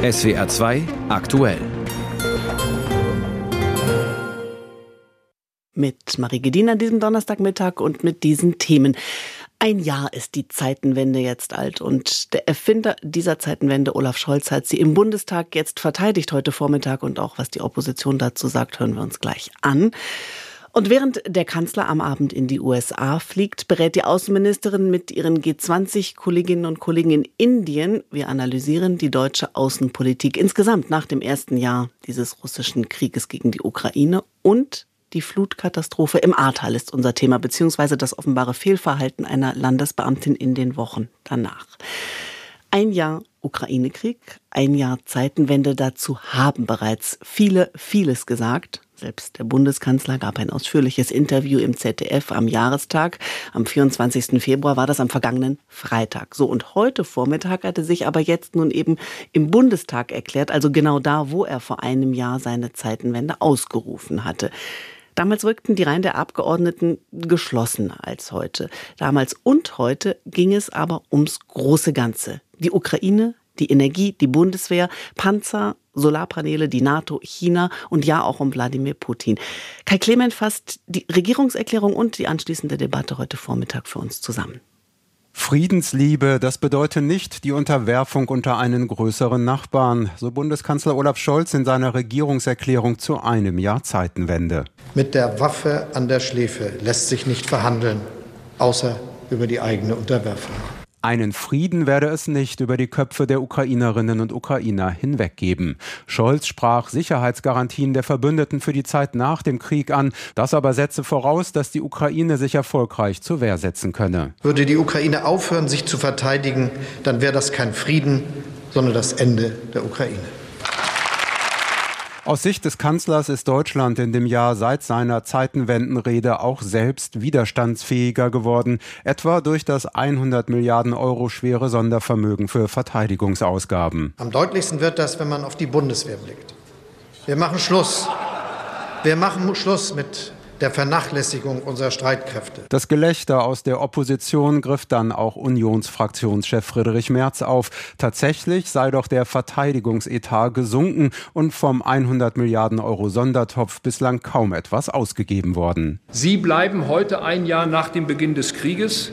SWR 2 aktuell. Mit Marie Gedin an diesem Donnerstagmittag und mit diesen Themen. Ein Jahr ist die Zeitenwende jetzt alt und der Erfinder dieser Zeitenwende, Olaf Scholz, hat sie im Bundestag jetzt verteidigt heute Vormittag und auch was die Opposition dazu sagt, hören wir uns gleich an. Und während der Kanzler am Abend in die USA fliegt, berät die Außenministerin mit ihren G20-Kolleginnen und Kollegen in Indien. Wir analysieren die deutsche Außenpolitik insgesamt nach dem ersten Jahr dieses russischen Krieges gegen die Ukraine und die Flutkatastrophe im Ahrtal ist unser Thema, beziehungsweise das offenbare Fehlverhalten einer Landesbeamtin in den Wochen danach. Ein Jahr Ukraine-Krieg, ein Jahr Zeitenwende, dazu haben bereits viele, vieles gesagt. Selbst der Bundeskanzler gab ein ausführliches Interview im ZDF am Jahrestag. Am 24. Februar war das am vergangenen Freitag. So, und heute Vormittag hatte sich aber jetzt nun eben im Bundestag erklärt, also genau da, wo er vor einem Jahr seine Zeitenwende ausgerufen hatte. Damals rückten die Reihen der Abgeordneten geschlossener als heute. Damals und heute ging es aber ums große Ganze. Die Ukraine, die Energie, die Bundeswehr, Panzer, Solarpaneele, die NATO, China und ja auch um Wladimir Putin. Kai Clement fasst die Regierungserklärung und die anschließende Debatte heute Vormittag für uns zusammen. Friedensliebe, das bedeutet nicht die Unterwerfung unter einen größeren Nachbarn, so Bundeskanzler Olaf Scholz in seiner Regierungserklärung zu einem Jahr Zeitenwende. Mit der Waffe an der Schläfe lässt sich nicht verhandeln, außer über die eigene Unterwerfung. Einen Frieden werde es nicht über die Köpfe der Ukrainerinnen und Ukrainer hinweggeben. Scholz sprach Sicherheitsgarantien der Verbündeten für die Zeit nach dem Krieg an. Das aber setze voraus, dass die Ukraine sich erfolgreich zur Wehr setzen könne. Würde die Ukraine aufhören, sich zu verteidigen, dann wäre das kein Frieden, sondern das Ende der Ukraine. Aus Sicht des Kanzlers ist Deutschland in dem Jahr seit seiner Zeitenwendenrede auch selbst widerstandsfähiger geworden, etwa durch das 100 Milliarden Euro schwere Sondervermögen für Verteidigungsausgaben. Am deutlichsten wird das, wenn man auf die Bundeswehr blickt. Wir machen Schluss. Wir machen Schluss mit der Vernachlässigung unserer Streitkräfte. Das Gelächter aus der Opposition griff dann auch Unionsfraktionschef Friedrich Merz auf. Tatsächlich sei doch der Verteidigungsetat gesunken und vom 100 Milliarden Euro Sondertopf bislang kaum etwas ausgegeben worden. Sie bleiben heute ein Jahr nach dem Beginn des Krieges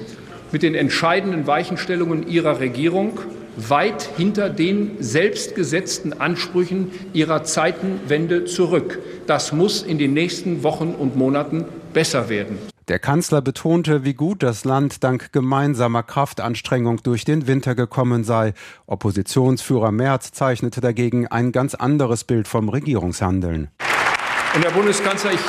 mit den entscheidenden Weichenstellungen Ihrer Regierung weit hinter den selbstgesetzten Ansprüchen ihrer Zeitenwende zurück. Das muss in den nächsten Wochen und Monaten besser werden. Der Kanzler betonte, wie gut das Land dank gemeinsamer Kraftanstrengung durch den Winter gekommen sei. Oppositionsführer Merz zeichnete dagegen ein ganz anderes Bild vom Regierungshandeln. Und Herr Bundeskanzler, ich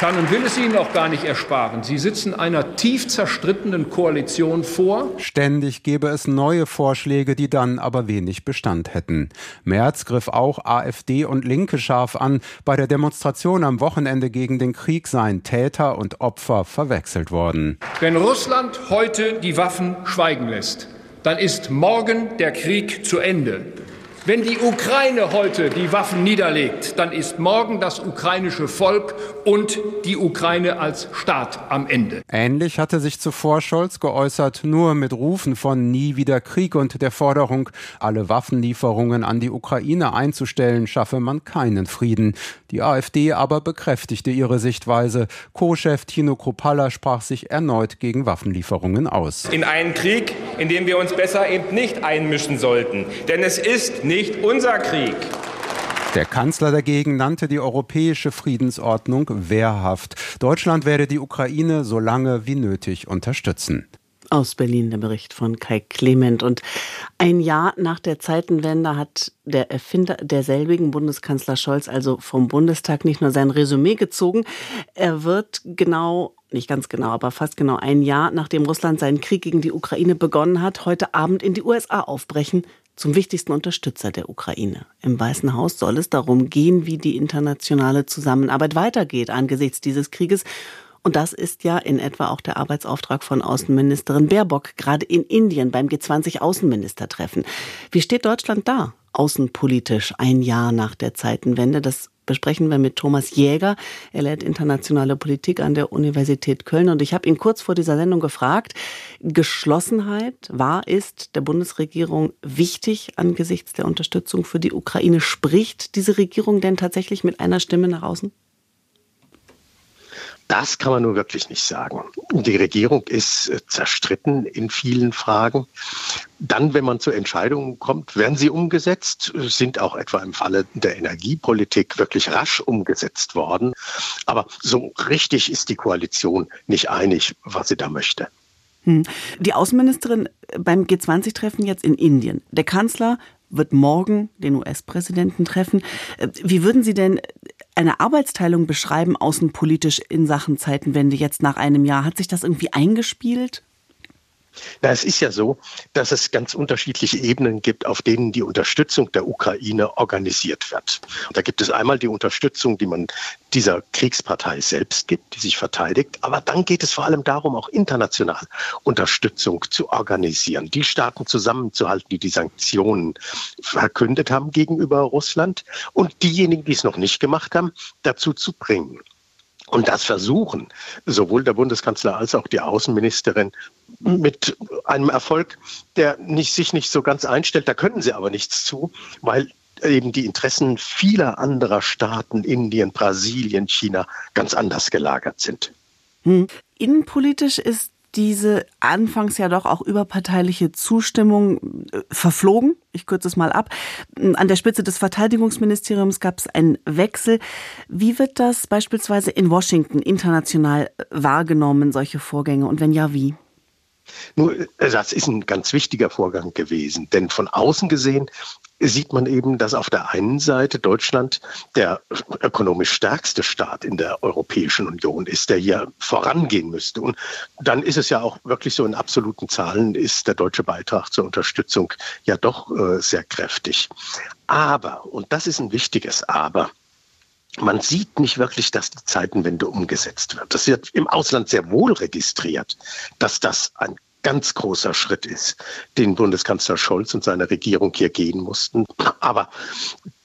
kann und will es Ihnen auch gar nicht ersparen. Sie sitzen einer tief zerstrittenen Koalition vor. Ständig gäbe es neue Vorschläge, die dann aber wenig Bestand hätten. Merz griff auch AfD und Linke scharf an. Bei der Demonstration am Wochenende gegen den Krieg seien Täter und Opfer verwechselt worden. Wenn Russland heute die Waffen schweigen lässt, dann ist morgen der Krieg zu Ende. Wenn die Ukraine heute die Waffen niederlegt, dann ist morgen das ukrainische Volk und die Ukraine als Staat am Ende. Ähnlich hatte sich zuvor Scholz geäußert, nur mit Rufen von nie wieder Krieg und der Forderung, alle Waffenlieferungen an die Ukraine einzustellen, schaffe man keinen Frieden. Die AfD aber bekräftigte ihre Sichtweise. Co-Chef Tino Kropalla sprach sich erneut gegen Waffenlieferungen aus. In einen Krieg, in dem wir uns besser eben nicht einmischen sollten. Denn es ist nicht unser Krieg. Der Kanzler dagegen nannte die europäische Friedensordnung wehrhaft. Deutschland werde die Ukraine so lange wie nötig unterstützen. Aus Berlin der Bericht von Kai Clement. Und ein Jahr nach der Zeitenwende hat der Erfinder derselbigen Bundeskanzler Scholz also vom Bundestag nicht nur sein Resümee gezogen, er wird genau nicht ganz genau, aber fast genau ein Jahr nachdem Russland seinen Krieg gegen die Ukraine begonnen hat, heute Abend in die USA aufbrechen zum wichtigsten Unterstützer der Ukraine. Im Weißen Haus soll es darum gehen, wie die internationale Zusammenarbeit weitergeht angesichts dieses Krieges und das ist ja in etwa auch der Arbeitsauftrag von Außenministerin Baerbock, gerade in Indien beim G20-Außenministertreffen. Wie steht Deutschland da? Außenpolitisch ein Jahr nach der Zeitenwende. Das besprechen wir mit Thomas Jäger. Er lehrt internationale Politik an der Universität Köln. Und ich habe ihn kurz vor dieser Sendung gefragt, Geschlossenheit war, ist der Bundesregierung wichtig angesichts der Unterstützung für die Ukraine? Spricht diese Regierung denn tatsächlich mit einer Stimme nach außen? Das kann man nur wirklich nicht sagen. Die Regierung ist äh, zerstritten in vielen Fragen. Dann, wenn man zu Entscheidungen kommt, werden sie umgesetzt, sind auch etwa im Falle der Energiepolitik wirklich rasch umgesetzt worden. Aber so richtig ist die Koalition nicht einig, was sie da möchte. Hm. Die Außenministerin beim G20-Treffen jetzt in Indien. Der Kanzler wird morgen den US-Präsidenten treffen. Äh, wie würden Sie denn eine Arbeitsteilung beschreiben, außenpolitisch in Sachen Zeitenwende jetzt nach einem Jahr? Hat sich das irgendwie eingespielt? Na, es ist ja so, dass es ganz unterschiedliche Ebenen gibt, auf denen die Unterstützung der Ukraine organisiert wird. Da gibt es einmal die Unterstützung, die man dieser Kriegspartei selbst gibt, die sich verteidigt. Aber dann geht es vor allem darum, auch international Unterstützung zu organisieren, die Staaten zusammenzuhalten, die die Sanktionen verkündet haben gegenüber Russland und diejenigen, die es noch nicht gemacht haben, dazu zu bringen. Und das versuchen sowohl der Bundeskanzler als auch die Außenministerin mit einem Erfolg, der nicht, sich nicht so ganz einstellt. Da können sie aber nichts zu, weil eben die Interessen vieler anderer Staaten, Indien, Brasilien, China, ganz anders gelagert sind. Hm. Innenpolitisch ist diese anfangs ja doch auch überparteiliche Zustimmung äh, verflogen. Ich kürze es mal ab. An der Spitze des Verteidigungsministeriums gab es einen Wechsel. Wie wird das beispielsweise in Washington international wahrgenommen, solche Vorgänge? Und wenn ja, wie? Nur, äh, das ist ein ganz wichtiger Vorgang gewesen, denn von außen gesehen sieht man eben, dass auf der einen Seite Deutschland der ökonomisch stärkste Staat in der Europäischen Union ist, der hier vorangehen müsste. Und dann ist es ja auch wirklich so in absoluten Zahlen ist der deutsche Beitrag zur Unterstützung ja doch äh, sehr kräftig. Aber, und das ist ein wichtiges Aber, man sieht nicht wirklich, dass die Zeitenwende umgesetzt wird. Das wird im Ausland sehr wohl registriert, dass das ein ganz großer Schritt ist, den Bundeskanzler Scholz und seine Regierung hier gehen mussten. Aber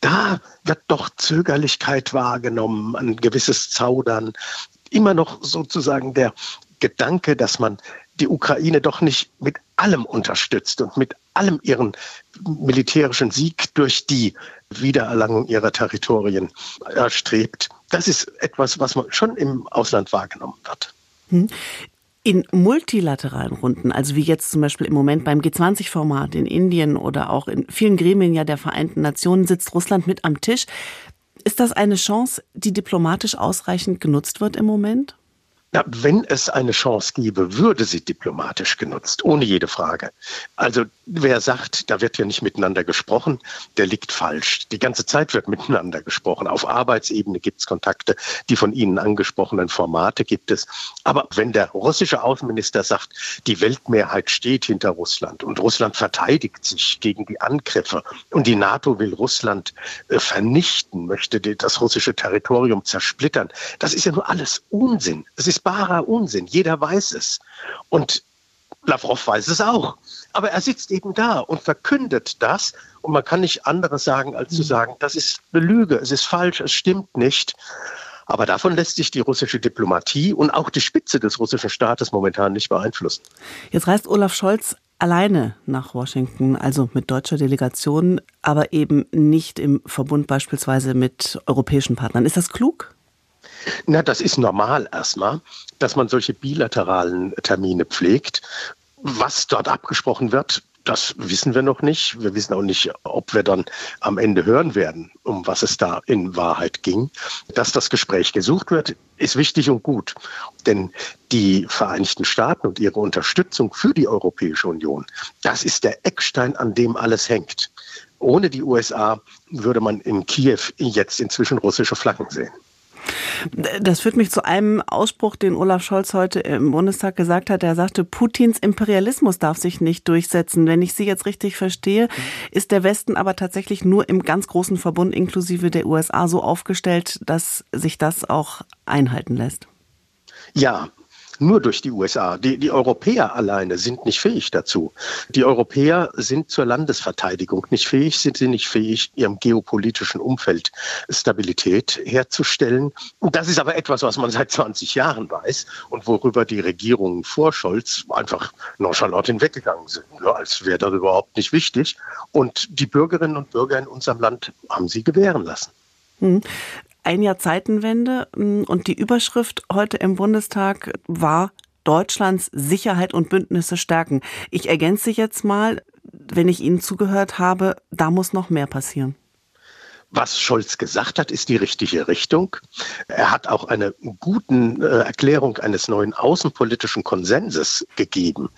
da wird doch Zögerlichkeit wahrgenommen, ein gewisses Zaudern, immer noch sozusagen der Gedanke, dass man die Ukraine doch nicht mit allem unterstützt und mit allem ihren militärischen Sieg durch die Wiedererlangung ihrer Territorien erstrebt. Das ist etwas, was man schon im Ausland wahrgenommen wird. Hm. In multilateralen Runden, also wie jetzt zum Beispiel im Moment beim G20-Format in Indien oder auch in vielen Gremien ja der Vereinten Nationen, sitzt Russland mit am Tisch. Ist das eine Chance, die diplomatisch ausreichend genutzt wird im Moment? Ja, wenn es eine Chance gäbe, würde sie diplomatisch genutzt, ohne jede Frage. Also wer sagt, da wird ja nicht miteinander gesprochen, der liegt falsch. Die ganze Zeit wird miteinander gesprochen. Auf Arbeitsebene gibt es Kontakte, die von Ihnen angesprochenen Formate gibt es. Aber wenn der russische Außenminister sagt, die Weltmehrheit steht hinter Russland und Russland verteidigt sich gegen die Angriffe und die NATO will Russland äh, vernichten, möchte das russische Territorium zersplittern, das ist ja nur alles Unsinn. Es ist barer Unsinn. Jeder weiß es. Und Lavrov weiß es auch. Aber er sitzt eben da und verkündet das. Und man kann nicht anderes sagen, als zu mhm. sagen, das ist eine Lüge, es ist falsch, es stimmt nicht. Aber davon lässt sich die russische Diplomatie und auch die Spitze des russischen Staates momentan nicht beeinflussen. Jetzt reist Olaf Scholz alleine nach Washington, also mit deutscher Delegation, aber eben nicht im Verbund beispielsweise mit europäischen Partnern. Ist das klug? Na, das ist normal erstmal, dass man solche bilateralen Termine pflegt. Was dort abgesprochen wird, das wissen wir noch nicht. Wir wissen auch nicht, ob wir dann am Ende hören werden, um was es da in Wahrheit ging. Dass das Gespräch gesucht wird, ist wichtig und gut. Denn die Vereinigten Staaten und ihre Unterstützung für die Europäische Union, das ist der Eckstein, an dem alles hängt. Ohne die USA würde man in Kiew jetzt inzwischen russische Flaggen sehen. Das führt mich zu einem Ausspruch, den Olaf Scholz heute im Bundestag gesagt hat. Er sagte, Putins Imperialismus darf sich nicht durchsetzen. Wenn ich Sie jetzt richtig verstehe, ist der Westen aber tatsächlich nur im ganz großen Verbund inklusive der USA so aufgestellt, dass sich das auch einhalten lässt. Ja, nur durch die USA. Die, die Europäer alleine sind nicht fähig dazu. Die Europäer sind zur Landesverteidigung nicht fähig, sind sie nicht fähig, ihrem geopolitischen Umfeld Stabilität herzustellen. Und das ist aber etwas, was man seit 20 Jahren weiß und worüber die Regierungen vor Scholz einfach nonchalant hinweggegangen sind, ja, als wäre das überhaupt nicht wichtig. Und die Bürgerinnen und Bürger in unserem Land haben sie gewähren lassen. Hm ein Jahr Zeitenwende hm, und die Überschrift heute im Bundestag war Deutschlands Sicherheit und Bündnisse stärken. Ich ergänze jetzt mal, wenn ich Ihnen zugehört habe, da muss noch mehr passieren. Was Scholz gesagt hat, ist die richtige Richtung. Er hat auch eine gute äh, Erklärung eines neuen außenpolitischen Konsenses gegeben.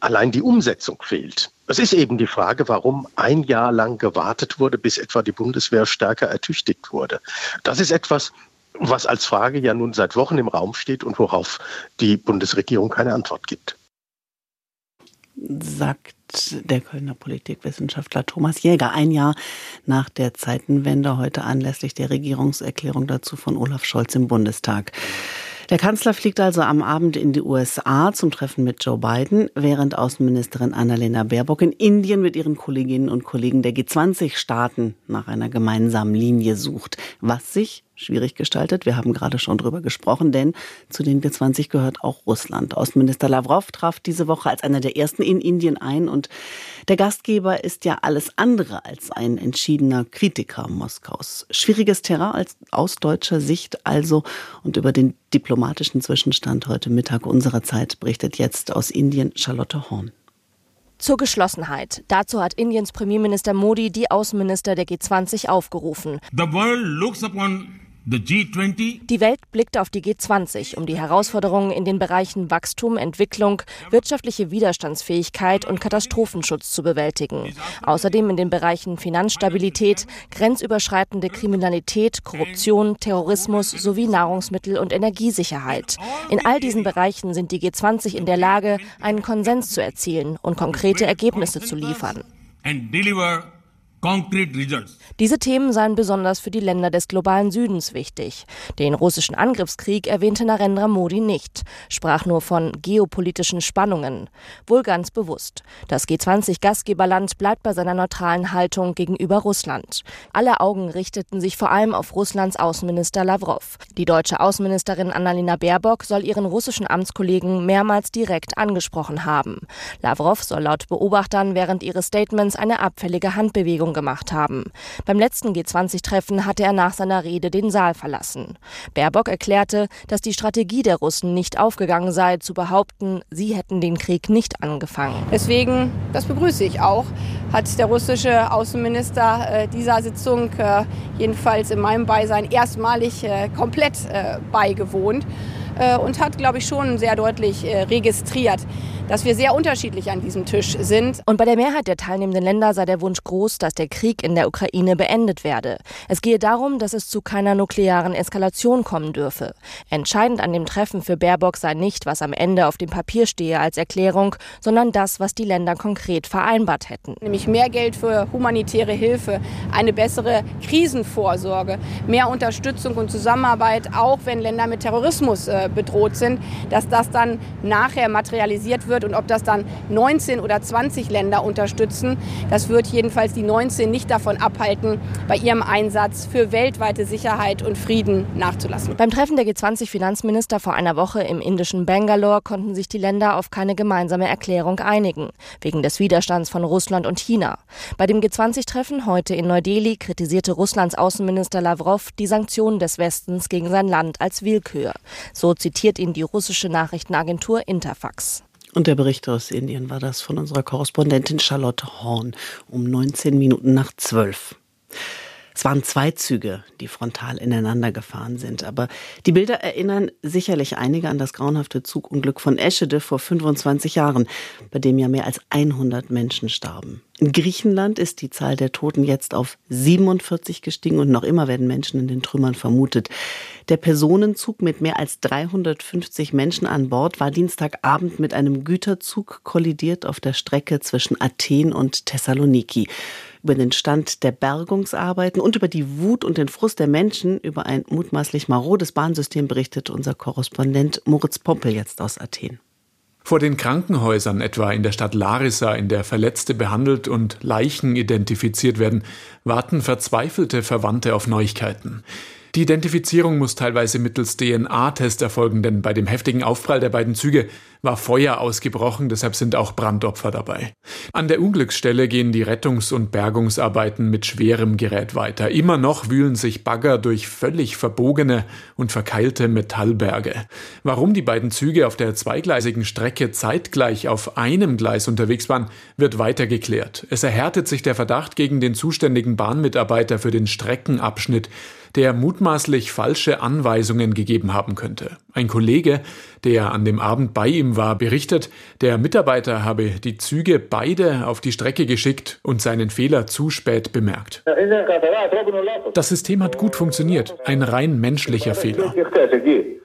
Allein die Umsetzung fehlt. Es ist eben die Frage, warum ein Jahr lang gewartet wurde, bis etwa die Bundeswehr stärker ertüchtigt wurde. Das ist etwas, was als Frage ja nun seit Wochen im Raum steht und worauf die Bundesregierung keine Antwort gibt. Sagt der Kölner Politikwissenschaftler Thomas Jäger ein Jahr nach der Zeitenwende, heute anlässlich der Regierungserklärung dazu von Olaf Scholz im Bundestag. Der Kanzler fliegt also am Abend in die USA zum Treffen mit Joe Biden, während Außenministerin Annalena Baerbock in Indien mit ihren Kolleginnen und Kollegen der G20-Staaten nach einer gemeinsamen Linie sucht, was sich schwierig gestaltet. Wir haben gerade schon drüber gesprochen, denn zu den G20 gehört auch Russland. Außenminister Lavrov traf diese Woche als einer der ersten in Indien ein und der Gastgeber ist ja alles andere als ein entschiedener Kritiker Moskaus. Schwieriges Terrain aus deutscher Sicht also und über den diplomatischen Zwischenstand heute Mittag unserer Zeit berichtet jetzt aus Indien Charlotte Horn. Zur Geschlossenheit. Dazu hat Indiens Premierminister Modi die Außenminister der G20 aufgerufen. The world looks upon die Welt blickt auf die G20, um die Herausforderungen in den Bereichen Wachstum, Entwicklung, wirtschaftliche Widerstandsfähigkeit und Katastrophenschutz zu bewältigen. Außerdem in den Bereichen Finanzstabilität, grenzüberschreitende Kriminalität, Korruption, Terrorismus sowie Nahrungsmittel- und Energiesicherheit. In all diesen Bereichen sind die G20 in der Lage, einen Konsens zu erzielen und konkrete Ergebnisse zu liefern. Diese Themen seien besonders für die Länder des globalen Südens wichtig. Den russischen Angriffskrieg erwähnte Narendra Modi nicht, sprach nur von geopolitischen Spannungen. Wohl ganz bewusst. Das G20-Gastgeberland bleibt bei seiner neutralen Haltung gegenüber Russland. Alle Augen richteten sich vor allem auf Russlands Außenminister Lavrov. Die deutsche Außenministerin Annalena Baerbock soll ihren russischen Amtskollegen mehrmals direkt angesprochen haben. Lavrov soll laut Beobachtern während ihres Statements eine abfällige Handbewegung gemacht haben. Beim letzten G20-Treffen hatte er nach seiner Rede den Saal verlassen. Baerbock erklärte, dass die Strategie der Russen nicht aufgegangen sei, zu behaupten, sie hätten den Krieg nicht angefangen. Deswegen, das begrüße ich auch, hat der russische Außenminister äh, dieser Sitzung äh, jedenfalls in meinem Beisein erstmalig äh, komplett äh, beigewohnt äh, und hat, glaube ich, schon sehr deutlich äh, registriert, dass wir sehr unterschiedlich an diesem Tisch sind. Und bei der Mehrheit der teilnehmenden Länder sei der Wunsch groß, dass der Krieg in der Ukraine beendet werde. Es gehe darum, dass es zu keiner nuklearen Eskalation kommen dürfe. Entscheidend an dem Treffen für Baerbock sei nicht, was am Ende auf dem Papier stehe als Erklärung, sondern das, was die Länder konkret vereinbart hätten. Nämlich mehr Geld für humanitäre Hilfe, eine bessere Krisenvorsorge, mehr Unterstützung und Zusammenarbeit, auch wenn Länder mit Terrorismus äh, bedroht sind, dass das dann nachher materialisiert wird und ob das dann 19 oder 20 Länder unterstützen, das wird jedenfalls die 19 nicht davon abhalten, bei ihrem Einsatz für weltweite Sicherheit und Frieden nachzulassen. Beim Treffen der G20-Finanzminister vor einer Woche im indischen Bangalore konnten sich die Länder auf keine gemeinsame Erklärung einigen, wegen des Widerstands von Russland und China. Bei dem G20-Treffen heute in Neu-Delhi kritisierte Russlands Außenminister Lavrov die Sanktionen des Westens gegen sein Land als Willkür. So zitiert ihn die russische Nachrichtenagentur Interfax. Und der Bericht aus Indien war das von unserer Korrespondentin Charlotte Horn um 19 Minuten nach 12. Es waren zwei Züge, die frontal ineinander gefahren sind. Aber die Bilder erinnern sicherlich einige an das grauenhafte Zugunglück von Eschede vor 25 Jahren, bei dem ja mehr als 100 Menschen starben. In Griechenland ist die Zahl der Toten jetzt auf 47 gestiegen und noch immer werden Menschen in den Trümmern vermutet. Der Personenzug mit mehr als 350 Menschen an Bord war Dienstagabend mit einem Güterzug kollidiert auf der Strecke zwischen Athen und Thessaloniki. über den Stand der Bergungsarbeiten und über die Wut und den Frust der Menschen über ein mutmaßlich marodes Bahnsystem berichtet unser Korrespondent Moritz Pompel jetzt aus Athen. Vor den Krankenhäusern, etwa in der Stadt Larissa, in der Verletzte behandelt und Leichen identifiziert werden, warten verzweifelte Verwandte auf Neuigkeiten. Die Identifizierung muss teilweise mittels DNA-Test erfolgen, denn bei dem heftigen Aufprall der beiden Züge war Feuer ausgebrochen, deshalb sind auch Brandopfer dabei. An der Unglücksstelle gehen die Rettungs- und Bergungsarbeiten mit schwerem Gerät weiter. Immer noch wühlen sich Bagger durch völlig verbogene und verkeilte Metallberge. Warum die beiden Züge auf der zweigleisigen Strecke zeitgleich auf einem Gleis unterwegs waren, wird weiter geklärt. Es erhärtet sich der Verdacht gegen den zuständigen Bahnmitarbeiter für den Streckenabschnitt, der mutmaßlich falsche Anweisungen gegeben haben könnte. Ein Kollege, der an dem Abend bei ihm war, berichtet, der Mitarbeiter habe die Züge beide auf die Strecke geschickt und seinen Fehler zu spät bemerkt. Das System hat gut funktioniert, ein rein menschlicher Fehler.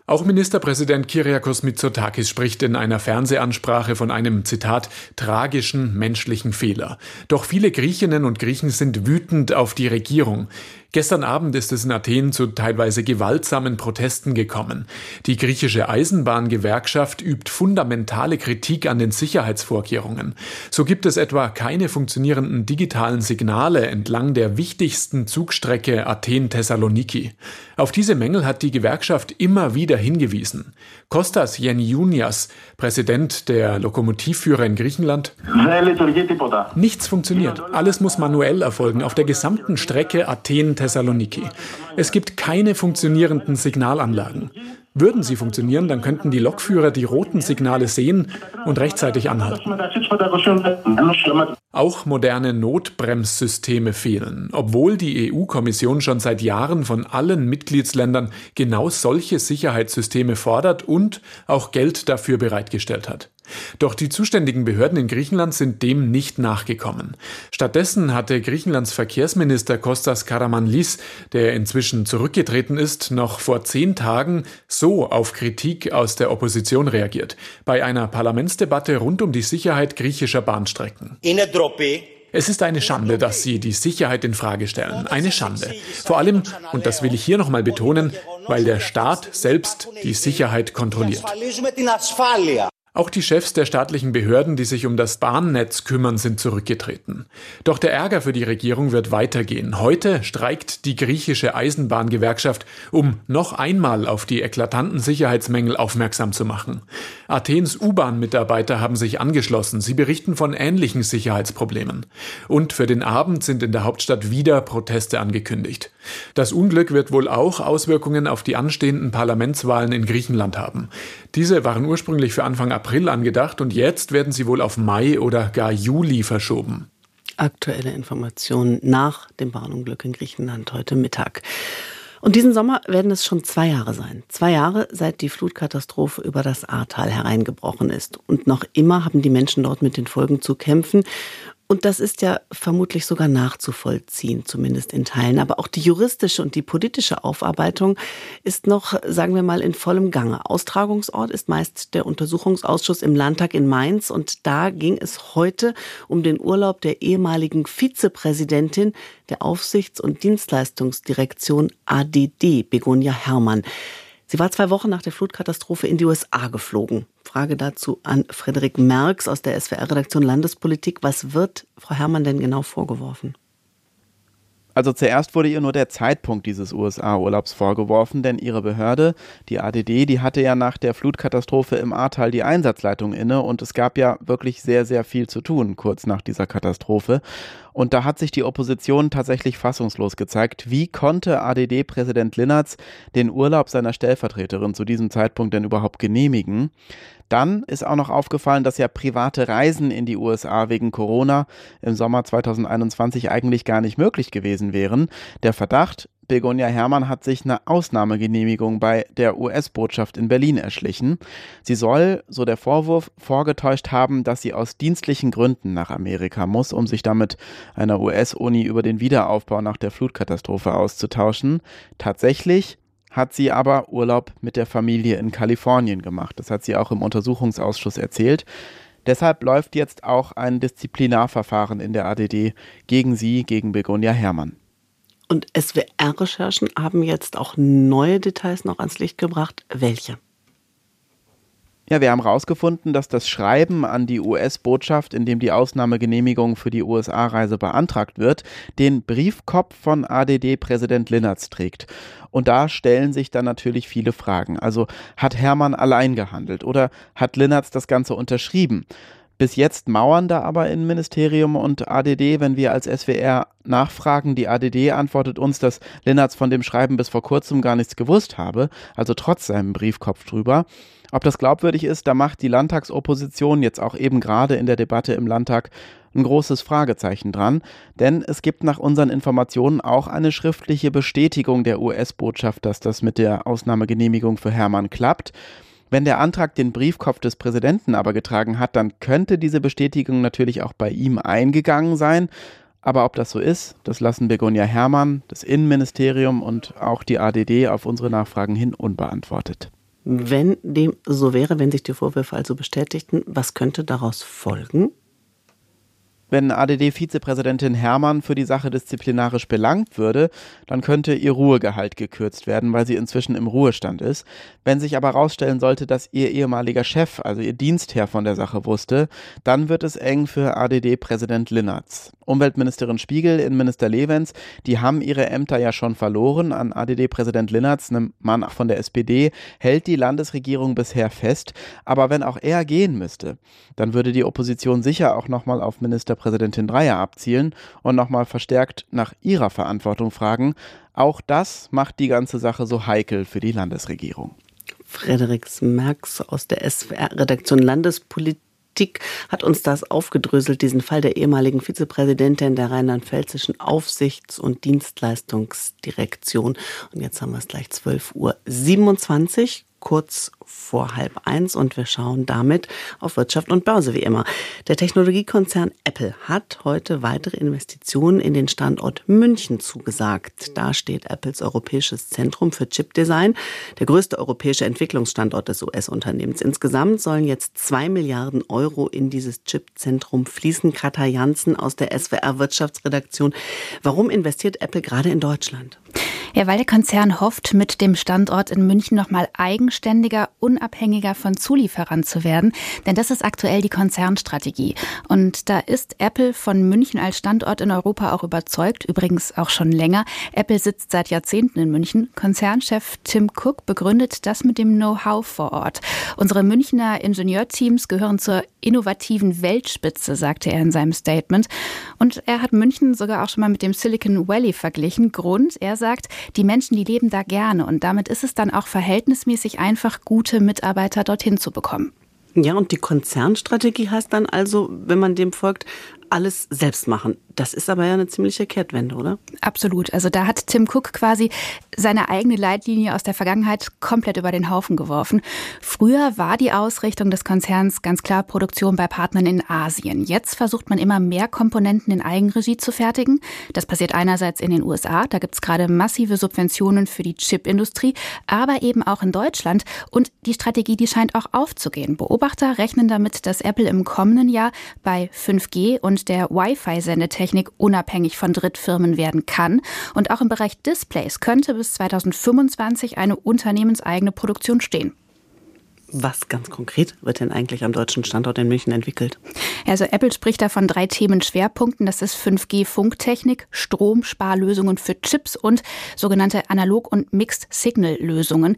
Auch Ministerpräsident Kyriakos Mitsotakis spricht in einer Fernsehansprache von einem Zitat tragischen menschlichen Fehler. Doch viele Griechinnen und Griechen sind wütend auf die Regierung. Gestern Abend ist es in Athen zu teilweise gewaltsamen Protesten gekommen. Die griechische Eisenbahngewerkschaft übt fundamentale Kritik an den Sicherheitsvorkehrungen. So gibt es etwa keine funktionierenden digitalen Signale entlang der wichtigsten Zugstrecke Athen-Thessaloniki. Auf diese Mängel hat die Gewerkschaft immer wieder hingewiesen. Kostas Yeniunias, Präsident der Lokomotivführer in Griechenland. Nichts funktioniert. Alles muss manuell erfolgen auf der gesamten Strecke Athen-Thessaloniki. Es gibt keine funktionierenden Signalanlagen. Würden sie funktionieren, dann könnten die Lokführer die roten Signale sehen und rechtzeitig anhalten. Auch moderne Notbremssysteme fehlen, obwohl die EU-Kommission schon seit Jahren von allen Mitgliedsländern genau solche Sicherheitssysteme fordert und auch Geld dafür bereitgestellt hat. Doch die zuständigen Behörden in Griechenland sind dem nicht nachgekommen. Stattdessen hatte Griechenlands Verkehrsminister Kostas Karamanlis, der inzwischen zurückgetreten ist, noch vor zehn Tagen so auf Kritik aus der Opposition reagiert. Bei einer Parlamentsdebatte rund um die Sicherheit griechischer Bahnstrecken. Es ist eine Schande, dass Sie die Sicherheit in Frage stellen. Eine Schande. Vor allem, und das will ich hier nochmal betonen, weil der Staat selbst die Sicherheit kontrolliert. Auch die Chefs der staatlichen Behörden, die sich um das Bahnnetz kümmern, sind zurückgetreten. Doch der Ärger für die Regierung wird weitergehen. Heute streikt die griechische Eisenbahngewerkschaft, um noch einmal auf die eklatanten Sicherheitsmängel aufmerksam zu machen. Athens U-Bahn-Mitarbeiter haben sich angeschlossen. Sie berichten von ähnlichen Sicherheitsproblemen. Und für den Abend sind in der Hauptstadt wieder Proteste angekündigt. Das Unglück wird wohl auch Auswirkungen auf die anstehenden Parlamentswahlen in Griechenland haben. Diese waren ursprünglich für Anfang April angedacht und jetzt werden sie wohl auf Mai oder gar Juli verschoben. Aktuelle Informationen nach dem Bahnunglück in Griechenland heute Mittag. Und diesen Sommer werden es schon zwei Jahre sein. Zwei Jahre, seit die Flutkatastrophe über das Ahrtal hereingebrochen ist. Und noch immer haben die Menschen dort mit den Folgen zu kämpfen. Und das ist ja vermutlich sogar nachzuvollziehen, zumindest in Teilen. Aber auch die juristische und die politische Aufarbeitung ist noch, sagen wir mal, in vollem Gange. Austragungsort ist meist der Untersuchungsausschuss im Landtag in Mainz. Und da ging es heute um den Urlaub der ehemaligen Vizepräsidentin der Aufsichts- und Dienstleistungsdirektion ADD, Begonia Herrmann. Sie war zwei Wochen nach der Flutkatastrophe in die USA geflogen. Frage dazu an Frederik Merks aus der SWR-Redaktion Landespolitik. Was wird Frau Herrmann denn genau vorgeworfen? Also zuerst wurde ihr nur der Zeitpunkt dieses USA-Urlaubs vorgeworfen, denn ihre Behörde, die ADD, die hatte ja nach der Flutkatastrophe im Ahrtal die Einsatzleitung inne und es gab ja wirklich sehr, sehr viel zu tun kurz nach dieser Katastrophe. Und da hat sich die Opposition tatsächlich fassungslos gezeigt. Wie konnte ADD-Präsident Linnertz den Urlaub seiner Stellvertreterin zu diesem Zeitpunkt denn überhaupt genehmigen? Dann ist auch noch aufgefallen, dass ja private Reisen in die USA wegen Corona im Sommer 2021 eigentlich gar nicht möglich gewesen wären. Der Verdacht, Begonia Herrmann hat sich eine Ausnahmegenehmigung bei der US-Botschaft in Berlin erschlichen. Sie soll, so der Vorwurf, vorgetäuscht haben, dass sie aus dienstlichen Gründen nach Amerika muss, um sich damit einer US-Uni über den Wiederaufbau nach der Flutkatastrophe auszutauschen. Tatsächlich hat sie aber Urlaub mit der Familie in Kalifornien gemacht. Das hat sie auch im Untersuchungsausschuss erzählt. Deshalb läuft jetzt auch ein Disziplinarverfahren in der ADD gegen sie, gegen Begonia Hermann. Und SWR-Recherchen haben jetzt auch neue Details noch ans Licht gebracht. Welche? Ja, wir haben herausgefunden, dass das Schreiben an die US-Botschaft, in dem die Ausnahmegenehmigung für die USA-Reise beantragt wird, den Briefkopf von ADD-Präsident Linnertz trägt. Und da stellen sich dann natürlich viele Fragen. Also hat Hermann allein gehandelt oder hat Linnertz das Ganze unterschrieben? Bis jetzt mauern da aber Innenministerium und ADD, wenn wir als SWR nachfragen. Die ADD antwortet uns, dass Linnertz von dem Schreiben bis vor kurzem gar nichts gewusst habe, also trotz seinem Briefkopf drüber. Ob das glaubwürdig ist, da macht die Landtagsopposition jetzt auch eben gerade in der Debatte im Landtag ein großes Fragezeichen dran, denn es gibt nach unseren Informationen auch eine schriftliche Bestätigung der US-Botschaft, dass das mit der Ausnahmegenehmigung für Hermann klappt. Wenn der Antrag den Briefkopf des Präsidenten aber getragen hat, dann könnte diese Bestätigung natürlich auch bei ihm eingegangen sein. Aber ob das so ist, das lassen Begonia Hermann, das Innenministerium und auch die ADD auf unsere Nachfragen hin unbeantwortet. Wenn dem so wäre, wenn sich die Vorwürfe also bestätigten, was könnte daraus folgen? Wenn ADD-Vizepräsidentin Herrmann für die Sache disziplinarisch belangt würde, dann könnte ihr Ruhegehalt gekürzt werden, weil sie inzwischen im Ruhestand ist. Wenn sich aber herausstellen sollte, dass ihr ehemaliger Chef, also ihr Dienstherr von der Sache wusste, dann wird es eng für ADD-Präsident Linnertz. Umweltministerin Spiegel, Innenminister Levens, die haben ihre Ämter ja schon verloren. An ADD-Präsident Linnertz, einem Mann von der SPD, hält die Landesregierung bisher fest. Aber wenn auch er gehen müsste, dann würde die Opposition sicher auch nochmal auf Ministerpräsidentin Dreyer abzielen und nochmal verstärkt nach ihrer Verantwortung fragen. Auch das macht die ganze Sache so heikel für die Landesregierung. Frederik Merx aus der SWR-Redaktion Landespolitik Politik hat uns das aufgedröselt, diesen Fall der ehemaligen Vizepräsidentin der rheinland-pfälzischen Aufsichts- und Dienstleistungsdirektion. Und jetzt haben wir es gleich 12.27 Uhr kurz vor halb eins und wir schauen damit auf Wirtschaft und Börse wie immer. Der Technologiekonzern Apple hat heute weitere Investitionen in den Standort München zugesagt. Da steht Apples Europäisches Zentrum für Chipdesign, der größte europäische Entwicklungsstandort des US-Unternehmens. Insgesamt sollen jetzt zwei Milliarden Euro in dieses Chipzentrum fließen. Katja Janssen aus der SWR Wirtschaftsredaktion. Warum investiert Apple gerade in Deutschland? Ja, weil der Konzern hofft, mit dem Standort in München nochmal eigenständiger, unabhängiger von Zulieferern zu werden. Denn das ist aktuell die Konzernstrategie. Und da ist Apple von München als Standort in Europa auch überzeugt, übrigens auch schon länger. Apple sitzt seit Jahrzehnten in München. Konzernchef Tim Cook begründet das mit dem Know-how vor Ort. Unsere Münchner Ingenieurteams gehören zur innovativen Weltspitze, sagte er in seinem Statement. Und er hat München sogar auch schon mal mit dem Silicon Valley verglichen. Grund, er sagt, die Menschen, die leben da gerne und damit ist es dann auch verhältnismäßig einfach, gute Mitarbeiter dorthin zu bekommen. Ja, und die Konzernstrategie heißt dann also, wenn man dem folgt, alles selbst machen. Das ist aber ja eine ziemliche Kehrtwende, oder? Absolut. Also da hat Tim Cook quasi seine eigene Leitlinie aus der Vergangenheit komplett über den Haufen geworfen. Früher war die Ausrichtung des Konzerns ganz klar Produktion bei Partnern in Asien. Jetzt versucht man immer mehr Komponenten in Eigenregie zu fertigen. Das passiert einerseits in den USA, da gibt es gerade massive Subventionen für die Chipindustrie, aber eben auch in Deutschland. Und die Strategie, die scheint auch aufzugehen. Beobachter rechnen damit, dass Apple im kommenden Jahr bei 5G und der Wi-Fi-Sendetechnik Technik unabhängig von Drittfirmen werden kann. Und auch im Bereich Displays könnte bis 2025 eine unternehmenseigene Produktion stehen. Was ganz konkret wird denn eigentlich am deutschen Standort in München entwickelt? Also Apple spricht da von drei Themenschwerpunkten. Das ist 5G-Funktechnik, Stromsparlösungen für Chips und sogenannte Analog- und Mixed-Signal-Lösungen.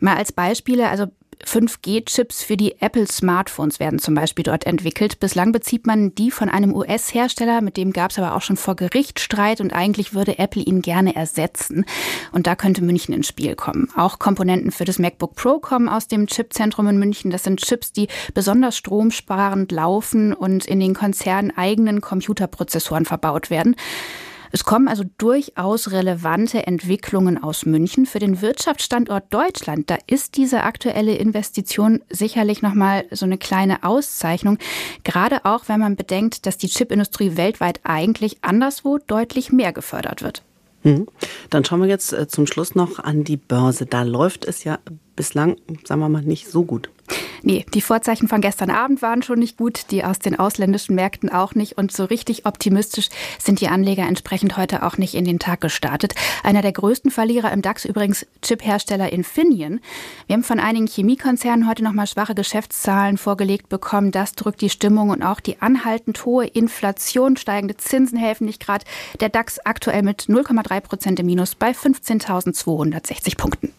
Mal als Beispiele, also 5G-Chips für die Apple-Smartphones werden zum Beispiel dort entwickelt. Bislang bezieht man die von einem US-Hersteller, mit dem gab es aber auch schon vor Gericht Streit und eigentlich würde Apple ihn gerne ersetzen. Und da könnte München ins Spiel kommen. Auch Komponenten für das MacBook Pro kommen aus dem Chipzentrum in München. Das sind Chips, die besonders stromsparend laufen und in den Konzernen eigenen Computerprozessoren verbaut werden. Es kommen also durchaus relevante Entwicklungen aus München. Für den Wirtschaftsstandort Deutschland, da ist diese aktuelle Investition sicherlich nochmal so eine kleine Auszeichnung. Gerade auch, wenn man bedenkt, dass die Chipindustrie weltweit eigentlich anderswo deutlich mehr gefördert wird. Mhm. Dann schauen wir jetzt äh, zum Schluss noch an die Börse. Da läuft es ja bislang, sagen wir mal, nicht so gut. Nee, die Vorzeichen von gestern Abend waren schon nicht gut, die aus den ausländischen Märkten auch nicht und so richtig optimistisch sind die Anleger entsprechend heute auch nicht in den Tag gestartet. Einer der größten Verlierer im DAX übrigens Chiphersteller Infineon. Wir haben von einigen Chemiekonzernen heute nochmal schwache Geschäftszahlen vorgelegt bekommen. Das drückt die Stimmung und auch die anhaltend hohe Inflation, steigende Zinsen helfen nicht gerade. Der DAX aktuell mit 0,3 Prozent im Minus bei 15.260 Punkten.